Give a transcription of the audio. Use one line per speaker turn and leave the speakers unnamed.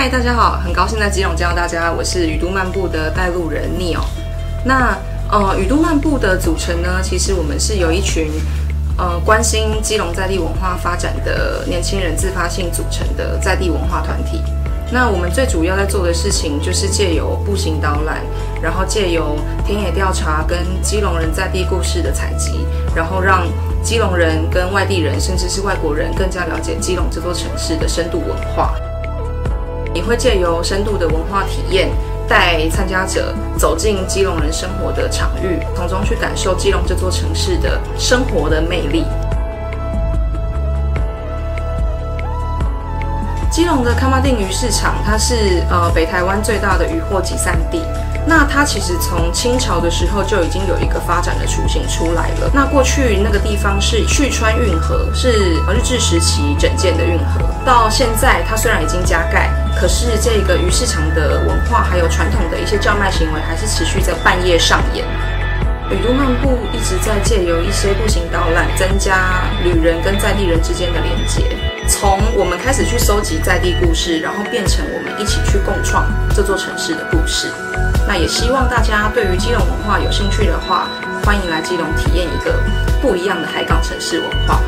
嗨，大家好，很高兴在基隆见到大家，我是雨都漫步的带路人 Neo。那呃，雨都漫步的组成呢，其实我们是由一群呃关心基隆在地文化发展的年轻人自发性组成的在地文化团体。那我们最主要在做的事情，就是借由步行导览，然后借由田野调查跟基隆人在地故事的采集，然后让基隆人跟外地人，甚至是外国人，更加了解基隆这座城市的深度文化。也会借由深度的文化体验，带参加者走进基隆人生活的场域，从中去感受基隆这座城市的生活的魅力。基隆的崁仔顶鱼市场，它是呃北台湾最大的渔货集散地。那它其实从清朝的时候就已经有一个发展的雏形出来了。那过去那个地方是去川运河，是日治时期整建的运河。到现在，它虽然已经加盖，可是这个鱼市场的文化还有传统的一些叫卖行为，还是持续在半夜上演。雨都漫步一直在借由一些步行导览，增加旅人跟在地人之间的连接。从我们开始去搜集在地故事，然后变成我们一起去共创这座城市的故事。那也希望大家对于基隆文化有兴趣的话，欢迎来基隆体验一个不一样的海港城市文化。